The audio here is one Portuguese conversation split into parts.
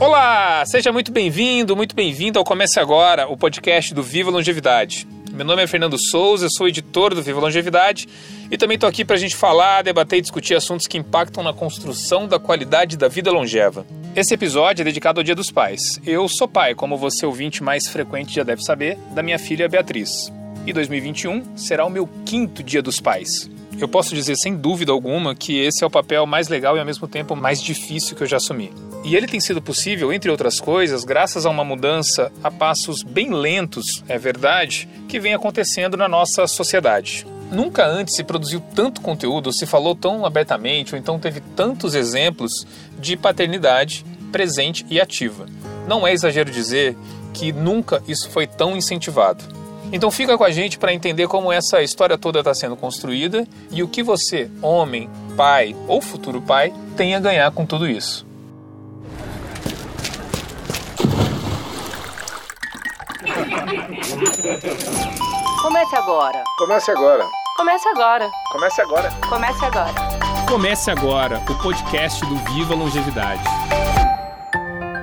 Olá, seja muito bem-vindo, muito bem-vindo ao Comece Agora, o podcast do Viva Longevidade. Meu nome é Fernando Souza, sou editor do Viva Longevidade e também estou aqui para a gente falar, debater e discutir assuntos que impactam na construção da qualidade da vida longeva. Esse episódio é dedicado ao Dia dos Pais. Eu sou pai, como você ouvinte mais frequente já deve saber, da minha filha Beatriz. E 2021 será o meu quinto Dia dos Pais. Eu posso dizer sem dúvida alguma que esse é o papel mais legal e ao mesmo tempo mais difícil que eu já assumi. E ele tem sido possível, entre outras coisas, graças a uma mudança a passos bem lentos, é verdade, que vem acontecendo na nossa sociedade. Nunca antes se produziu tanto conteúdo, se falou tão abertamente, ou então teve tantos exemplos de paternidade presente e ativa. Não é exagero dizer que nunca isso foi tão incentivado. Então fica com a gente para entender como essa história toda está sendo construída e o que você, homem, pai ou futuro pai, tem a ganhar com tudo isso. Comece agora. Comece agora. Comece agora. Comece agora. Comece agora. Comece agora o podcast do Viva Longevidade.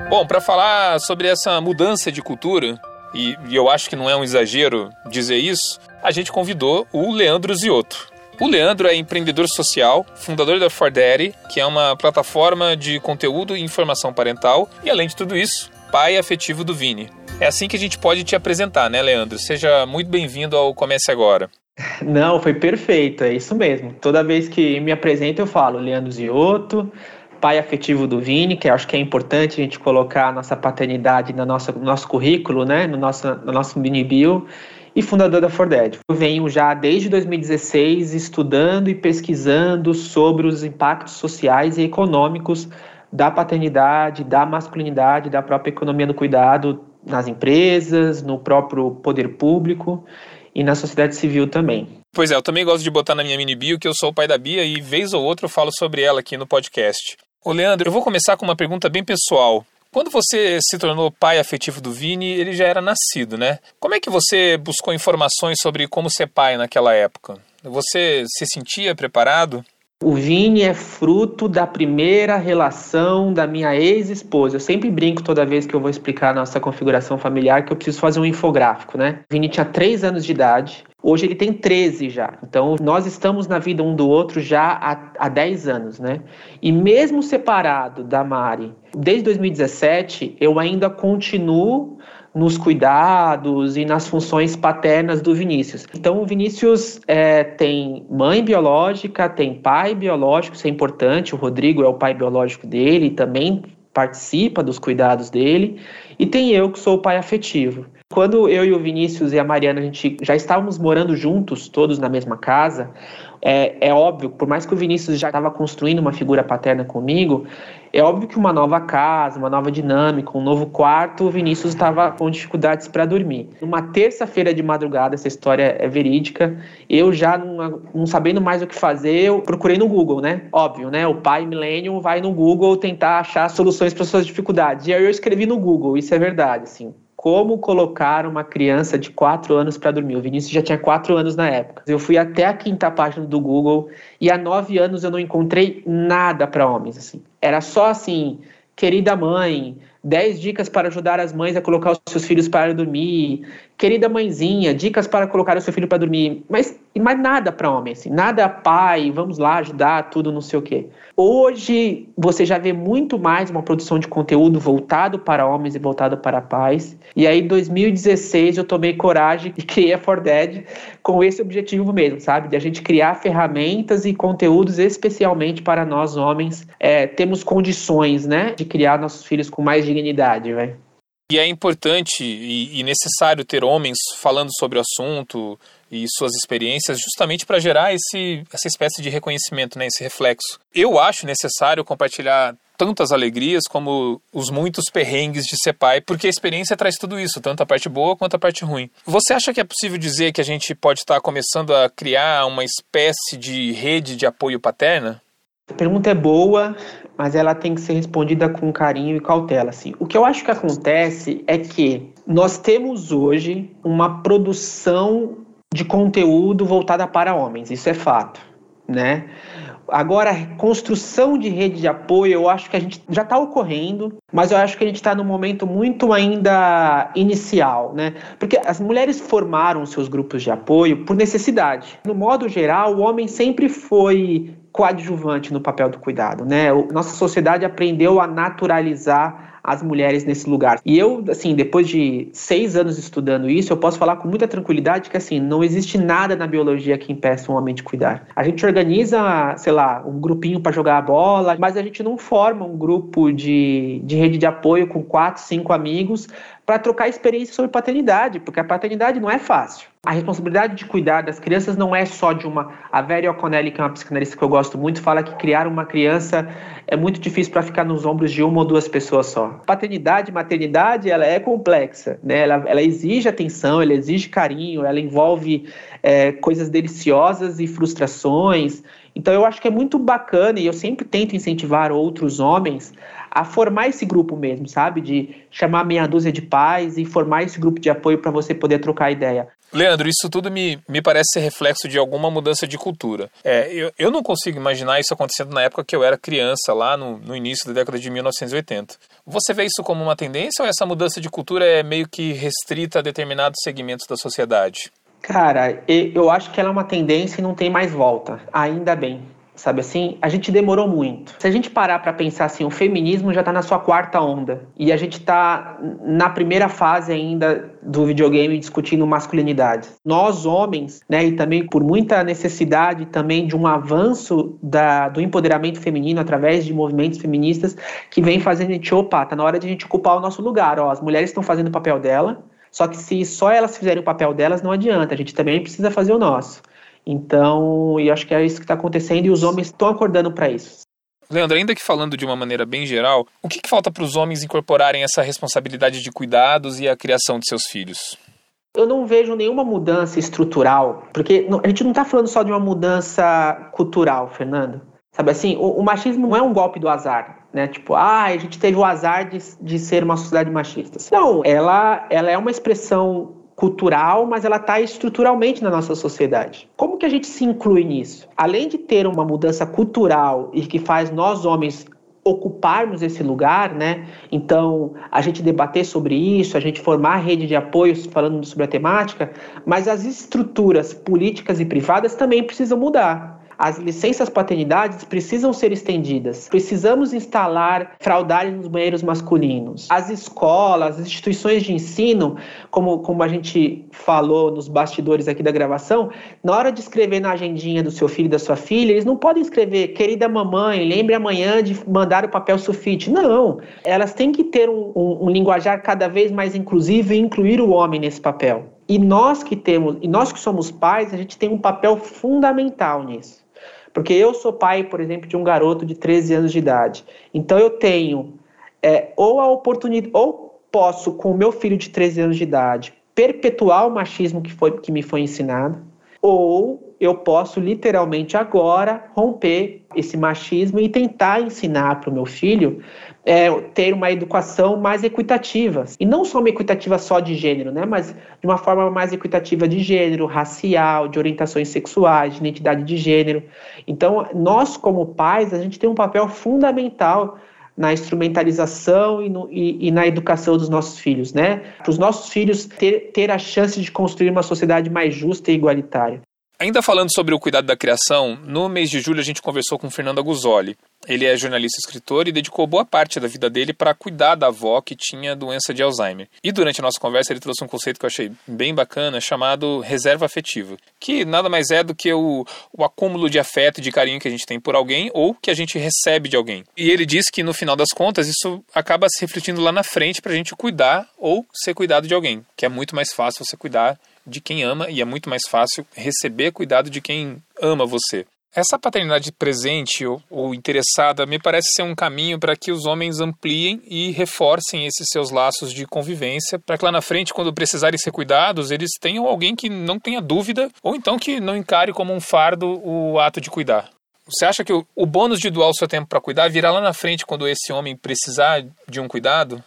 Bom, para falar sobre essa mudança de cultura, e, e eu acho que não é um exagero dizer isso, a gente convidou o Leandro Ziotto. O Leandro é empreendedor social, fundador da For Daddy, que é uma plataforma de conteúdo e informação parental, e além de tudo isso, pai afetivo do Vini. É assim que a gente pode te apresentar, né, Leandro? Seja muito bem-vindo ao Comece Agora. Não, foi perfeito, é isso mesmo. Toda vez que me apresento, eu falo Leandro Ziotto, pai afetivo do Vini, que acho que é importante a gente colocar a nossa paternidade no nosso, no nosso currículo, né, no nosso, no nosso mini bio, e fundador da Forded. Eu venho já desde 2016 estudando e pesquisando sobre os impactos sociais e econômicos da paternidade, da masculinidade, da própria economia do cuidado nas empresas, no próprio poder público e na sociedade civil também. Pois é, eu também gosto de botar na minha mini bio que eu sou o pai da Bia e vez ou outra eu falo sobre ela aqui no podcast. Ô Leandro, eu vou começar com uma pergunta bem pessoal. Quando você se tornou pai afetivo do Vini, ele já era nascido, né? Como é que você buscou informações sobre como ser pai naquela época? Você se sentia preparado? O Vini é fruto da primeira relação da minha ex-esposa. Eu sempre brinco toda vez que eu vou explicar a nossa configuração familiar que eu preciso fazer um infográfico, né? O Vini tinha 3 anos de idade, hoje ele tem 13 já. Então nós estamos na vida um do outro já há, há 10 anos, né? E mesmo separado da Mari, desde 2017, eu ainda continuo nos cuidados e nas funções paternas do Vinícius. Então, o Vinícius é, tem mãe biológica, tem pai biológico, isso é importante. O Rodrigo é o pai biológico dele, também participa dos cuidados dele. E tem eu, que sou o pai afetivo. Quando eu e o Vinícius e a Mariana, a gente já estávamos morando juntos, todos na mesma casa, é, é óbvio, por mais que o Vinícius já estava construindo uma figura paterna comigo, é óbvio que uma nova casa, uma nova dinâmica, um novo quarto, o Vinícius estava com dificuldades para dormir. Numa terça-feira de madrugada, essa história é verídica, eu já não, não, sabendo mais o que fazer, eu procurei no Google, né? Óbvio, né? O pai millennium vai no Google tentar achar soluções para suas dificuldades. E aí eu escrevi no Google, isso é verdade, assim como colocar uma criança de 4 anos para dormir. O Vinícius já tinha 4 anos na época. Eu fui até a quinta página do Google e há 9 anos eu não encontrei nada para homens. Assim. Era só assim, querida mãe, 10 dicas para ajudar as mães a colocar os seus filhos para dormir. Querida mãezinha, dicas para colocar o seu filho para dormir. Mas, mas nada para homem, assim. Nada pai, vamos lá ajudar, tudo não sei o quê. Hoje você já vê muito mais uma produção de conteúdo voltado para homens e voltado para pais. E aí, em 2016, eu tomei coragem e criei a For Dead com esse objetivo mesmo, sabe? De a gente criar ferramentas e conteúdos especialmente para nós homens. É, temos condições, né? De criar nossos filhos com mais dignidade, vai. E é importante e, necessário ter homens falando sobre o assunto e suas experiências justamente para gerar esse, essa espécie de reconhecimento, né, esse reflexo. Eu acho necessário compartilhar tantas alegrias como os muitos perrengues de ser pai, porque a experiência traz tudo isso, tanto a parte boa quanto a parte ruim. Você acha que é possível dizer que a gente pode estar começando a criar uma espécie de rede de apoio paterna? A pergunta é boa, mas ela tem que ser respondida com carinho e cautela. Assim. O que eu acho que acontece é que nós temos hoje uma produção de conteúdo voltada para homens, isso é fato, né? Agora, construção de rede de apoio, eu acho que a gente já está ocorrendo, mas eu acho que a gente está num momento muito ainda inicial, né? Porque as mulheres formaram seus grupos de apoio por necessidade. No modo geral, o homem sempre foi coadjuvante no papel do cuidado, né? Nossa sociedade aprendeu a naturalizar as mulheres nesse lugar. E eu, assim, depois de seis anos estudando isso, eu posso falar com muita tranquilidade que, assim, não existe nada na biologia que impeça um homem de cuidar. A gente organiza, sei lá, um grupinho para jogar a bola, mas a gente não forma um grupo de, de rede de apoio com quatro, cinco amigos para trocar experiência sobre paternidade, porque a paternidade não é fácil. A responsabilidade de cuidar das crianças não é só de uma. A Vera O'Connell, que é uma psicanalista que eu gosto muito, fala que criar uma criança é muito difícil para ficar nos ombros de uma ou duas pessoas só. Paternidade, maternidade, ela é complexa, né? Ela, ela exige atenção, ela exige carinho, ela envolve é, coisas deliciosas e frustrações. Então eu acho que é muito bacana e eu sempre tento incentivar outros homens a formar esse grupo mesmo, sabe? De chamar meia dúzia de pais e formar esse grupo de apoio para você poder trocar ideia. Leandro, isso tudo me, me parece ser reflexo de alguma mudança de cultura. É, eu, eu não consigo imaginar isso acontecendo na época que eu era criança, lá no, no início da década de 1980. Você vê isso como uma tendência ou essa mudança de cultura é meio que restrita a determinados segmentos da sociedade? Cara, eu acho que ela é uma tendência e não tem mais volta. Ainda bem sabe assim? A gente demorou muito. Se a gente parar para pensar assim, o feminismo já está na sua quarta onda e a gente está na primeira fase ainda do videogame discutindo masculinidade. Nós homens, né, e também por muita necessidade também de um avanço da, do empoderamento feminino através de movimentos feministas que vem fazendo a gente, opa, tá na hora de a gente ocupar o nosso lugar, ó, as mulheres estão fazendo o papel dela, só que se só elas fizerem o papel delas, não adianta, a gente também precisa fazer o nosso. Então, e acho que é isso que está acontecendo e os homens estão acordando para isso. Leandro, ainda que falando de uma maneira bem geral, o que, que falta para os homens incorporarem essa responsabilidade de cuidados e a criação de seus filhos? Eu não vejo nenhuma mudança estrutural, porque a gente não está falando só de uma mudança cultural, Fernando. Sabe assim, o, o, machismo não é um golpe do azar, né? Tipo, ah, a gente teve o azar de, de ser uma sociedade machista. Não, ela, ela é uma expressão cultural, mas ela está estruturalmente na nossa sociedade. Como que a gente se inclui nisso? Além de ter uma mudança cultural e que faz nós homens ocuparmos esse lugar, né? Então, a gente debater sobre isso, a gente formar rede de apoios falando sobre a temática, mas as estruturas políticas e privadas também precisam mudar as licenças paternidades precisam ser estendidas. Precisamos instalar fraldagem nos banheiros masculinos. As escolas, as instituições de ensino, como, como a gente falou nos bastidores aqui da gravação, na hora de escrever na agendinha do seu filho e da sua filha, eles não podem escrever, querida mamãe, lembre amanhã de mandar o papel sulfite. Não. Elas têm que ter um, um, um linguajar cada vez mais inclusivo e incluir o homem nesse papel. E nós que temos, e nós que somos pais, a gente tem um papel fundamental nisso. Porque eu sou pai, por exemplo, de um garoto de 13 anos de idade. Então eu tenho é, ou a oportunidade, ou posso, com o meu filho de 13 anos de idade, perpetuar o machismo que, foi, que me foi ensinado, ou eu posso literalmente agora romper esse machismo e tentar ensinar para o meu filho é, ter uma educação mais equitativa. E não só uma equitativa só de gênero, né? mas de uma forma mais equitativa de gênero, racial, de orientações sexuais, de identidade de gênero. Então, nós, como pais, a gente tem um papel fundamental na instrumentalização e, no, e, e, na educação dos nossos filhos, né? Para os nossos filhos ter, ter a chance de construir uma sociedade mais justa e igualitária. Ainda falando sobre o cuidado da criação, no mês de julho a gente conversou com Fernando Aguzoli. Ele é jornalista e escritor e dedicou boa parte da vida dele para cuidar da avó que tinha doença de Alzheimer. E durante a nossa conversa ele trouxe um conceito que eu achei bem bacana, chamado reserva afetiva, que nada mais é do que o, o acúmulo de afeto e de carinho que a gente tem por alguém ou que a gente recebe de alguém. E ele disse que no final das contas isso acaba se refletindo lá na frente para a gente cuidar ou ser cuidado de alguém, que é muito mais fácil você cuidar de quem ama e é muito mais fácil receber cuidado de quem ama você. Essa paternidade presente ou, ou interessada me parece ser um caminho para que os homens ampliem e reforcem esses seus laços de convivência, para que lá na frente, quando precisarem ser cuidados, eles tenham alguém que não tenha dúvida ou então que não encare como um fardo o ato de cuidar. Você acha que o, o bônus de doar o seu tempo para cuidar virá lá na frente quando esse homem precisar de um cuidado?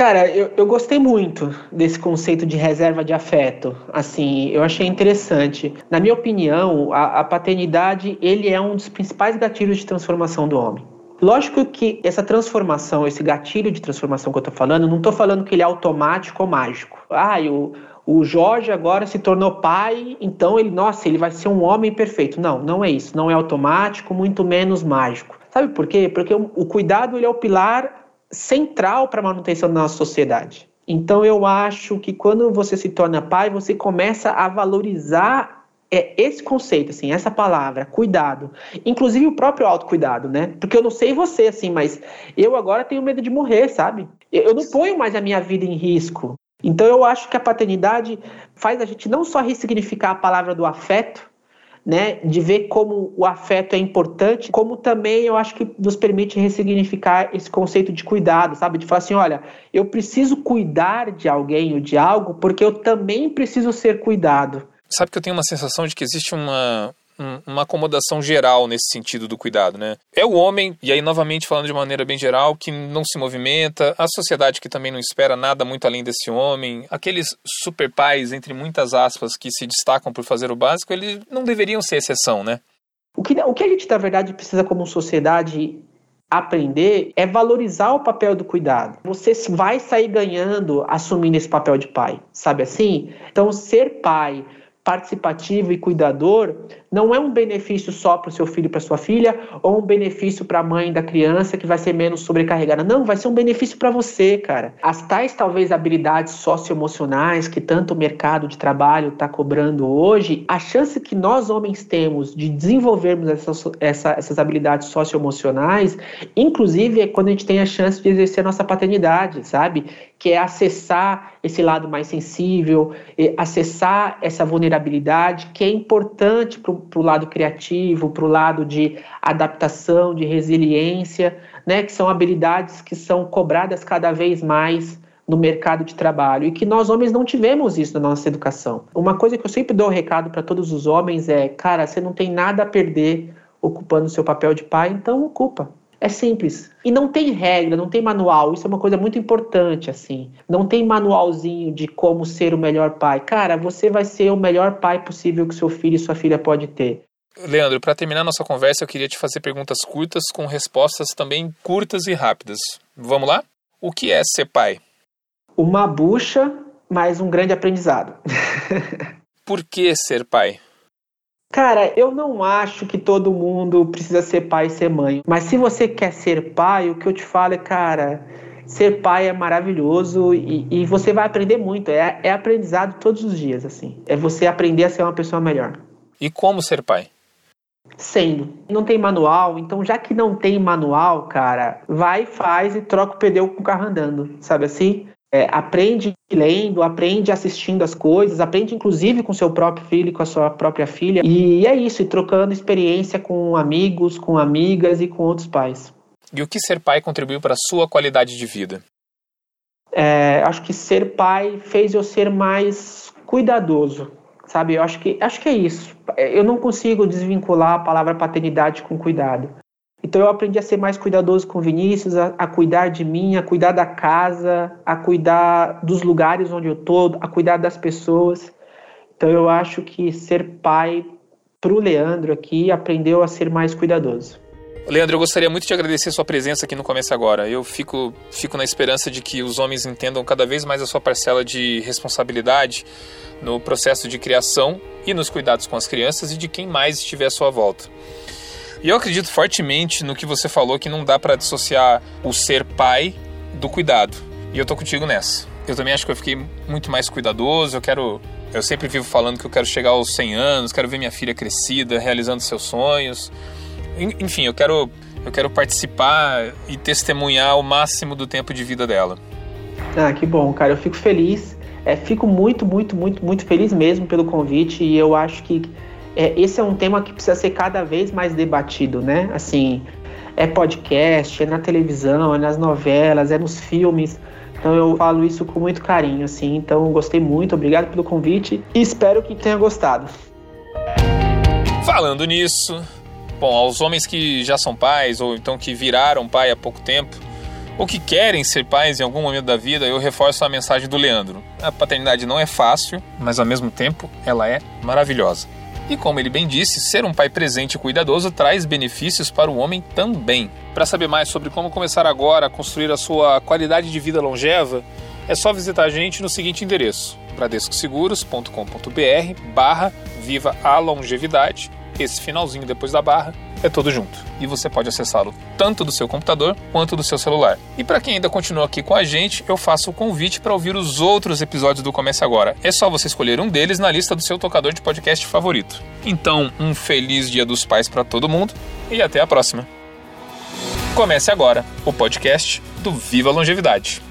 Cara, eu, eu gostei muito desse conceito de reserva de afeto. Assim, eu achei interessante. Na minha opinião, a, a paternidade ele é um dos principais gatilhos de transformação do homem. Lógico que essa transformação, esse gatilho de transformação que eu tô falando, não tô falando que ele é automático ou mágico. Ah, o, o Jorge agora se tornou pai, então ele, nossa, ele vai ser um homem perfeito. Não, não é isso. Não é automático, muito menos mágico. Sabe por quê? Porque o, o cuidado ele é o pilar central para a manutenção da nossa sociedade. Então eu acho que quando você se torna pai, você começa a valorizar é esse conceito, assim, essa palavra, cuidado. Inclusive o próprio autocuidado, né? Porque eu não sei você, assim, mas eu agora tenho medo de morrer, sabe? Eu não ponho mais a minha vida em risco. Então eu acho que a paternidade faz a gente não só ressignificar a palavra do afeto, né, de ver como o afeto é importante, como também eu acho que nos permite ressignificar esse conceito de cuidado, sabe? De falar assim, olha, eu preciso cuidar de alguém ou de algo porque eu também preciso ser cuidado. Sabe que eu tenho uma sensação de que existe uma, uma acomodação geral nesse sentido do cuidado, né? É o homem, e aí novamente falando de maneira bem geral, que não se movimenta, a sociedade que também não espera nada muito além desse homem, aqueles super pais, entre muitas aspas, que se destacam por fazer o básico, eles não deveriam ser exceção, né? O que, o que a gente, na verdade, precisa como sociedade aprender é valorizar o papel do cuidado. Você vai sair ganhando assumindo esse papel de pai, sabe assim? Então, ser pai participativo e cuidador não é um benefício só para o seu filho e para sua filha, ou um benefício para a mãe da criança que vai ser menos sobrecarregada. Não, vai ser um benefício para você, cara. As tais, talvez, habilidades socioemocionais que tanto o mercado de trabalho está cobrando hoje, a chance que nós homens temos de desenvolvermos essas, essa, essas habilidades socioemocionais, inclusive é quando a gente tem a chance de exercer a nossa paternidade, sabe? Que é acessar esse lado mais sensível, acessar essa vulnerabilidade que é importante para para o lado criativo, para o lado de adaptação, de resiliência, né, que são habilidades que são cobradas cada vez mais no mercado de trabalho e que nós homens não tivemos isso na nossa educação. Uma coisa que eu sempre dou recado para todos os homens é, cara, você não tem nada a perder ocupando o seu papel de pai, então ocupa. É simples. E não tem regra, não tem manual. Isso é uma coisa muito importante, assim. Não tem manualzinho de como ser o melhor pai. Cara, você vai ser o melhor pai possível que seu filho e sua filha pode ter. Leandro, para terminar nossa conversa, eu queria te fazer perguntas curtas com respostas também curtas e rápidas. Vamos lá? O que é ser pai? Uma bucha, mas um grande aprendizado. Por que ser pai? Cara, eu não acho que todo mundo precisa ser pai e ser mãe. Mas se você quer ser pai, o que eu te falo é, cara, ser pai é maravilhoso e, e você vai aprender muito. É, é aprendizado todos os dias, assim. É você aprender a ser uma pessoa melhor. E como ser pai? Sendo. Não tem manual, então já que não tem manual, cara, vai, faz e troca o pneu com o carro andando, sabe assim? É, aprende lendo, aprende assistindo as coisas, aprende inclusive com seu próprio filho e com a sua própria filha. E é isso, e trocando experiência com amigos, com amigas e com outros pais. E o que ser pai contribuiu para a sua qualidade de vida? É, acho que ser pai fez eu ser mais cuidadoso, sabe? Eu acho que, acho que é isso. Eu não consigo desvincular a palavra paternidade com cuidado. Então eu aprendi a ser mais cuidadoso com Vinícius, a, a, cuidar de mim, a cuidar da casa, a cuidar dos lugares onde eu estou, a cuidar das pessoas. Então eu acho que ser pai para o Leandro aqui aprendeu a ser mais cuidadoso. Leandro, eu gostaria muito de agradecer sua presença aqui no Começo Agora. Eu fico, fico na esperança de que os homens entendam cada vez mais a sua parcela de responsabilidade no processo de criação e nos cuidados com as crianças e de quem mais estiver à sua volta. E eu acredito fortemente no que você falou que não dá para dissociar o ser pai do cuidado. E eu tô contigo nessa. Eu também acho que eu fiquei muito mais cuidadoso, eu quero eu sempre vivo falando que eu quero chegar aos 100 anos, quero ver minha filha crescida, realizando seus sonhos. Enfim, eu quero eu quero participar e testemunhar o máximo do tempo de vida dela. Ah, que bom, cara. Eu fico feliz. É, fico muito, muito, muito, muito feliz mesmo pelo convite e eu acho que é, esse é um tema que precisa ser cada vez mais debatido, né? Assim, é podcast, é na televisão, é nas novelas, é nos filmes. Então eu falo isso com muito carinho, assim. Então gostei muito, obrigado pelo convite e espero que tenha gostado. Falando nisso, bom, aos homens que já são pais ou então que viraram pai há pouco tempo, ou que querem ser pais em algum momento da vida, eu reforço a mensagem do Leandro. A paternidade não é fácil, mas ao mesmo tempo ela é maravilhosa. E como ele bem disse, ser um pai presente e cuidadoso traz benefícios para o homem também. Para saber mais sobre como começar agora a construir a sua qualidade de vida longeva, é só visitar a gente no seguinte endereço: bradescoseguros.com.br barra Viva a Longevidade. Esse finalzinho depois da barra é todo junto. E você pode acessá-lo tanto do seu computador quanto do seu celular. E para quem ainda continua aqui com a gente, eu faço o convite para ouvir os outros episódios do Comece Agora. É só você escolher um deles na lista do seu tocador de podcast favorito. Então, um feliz Dia dos Pais para todo mundo e até a próxima. Comece agora o podcast do Viva Longevidade.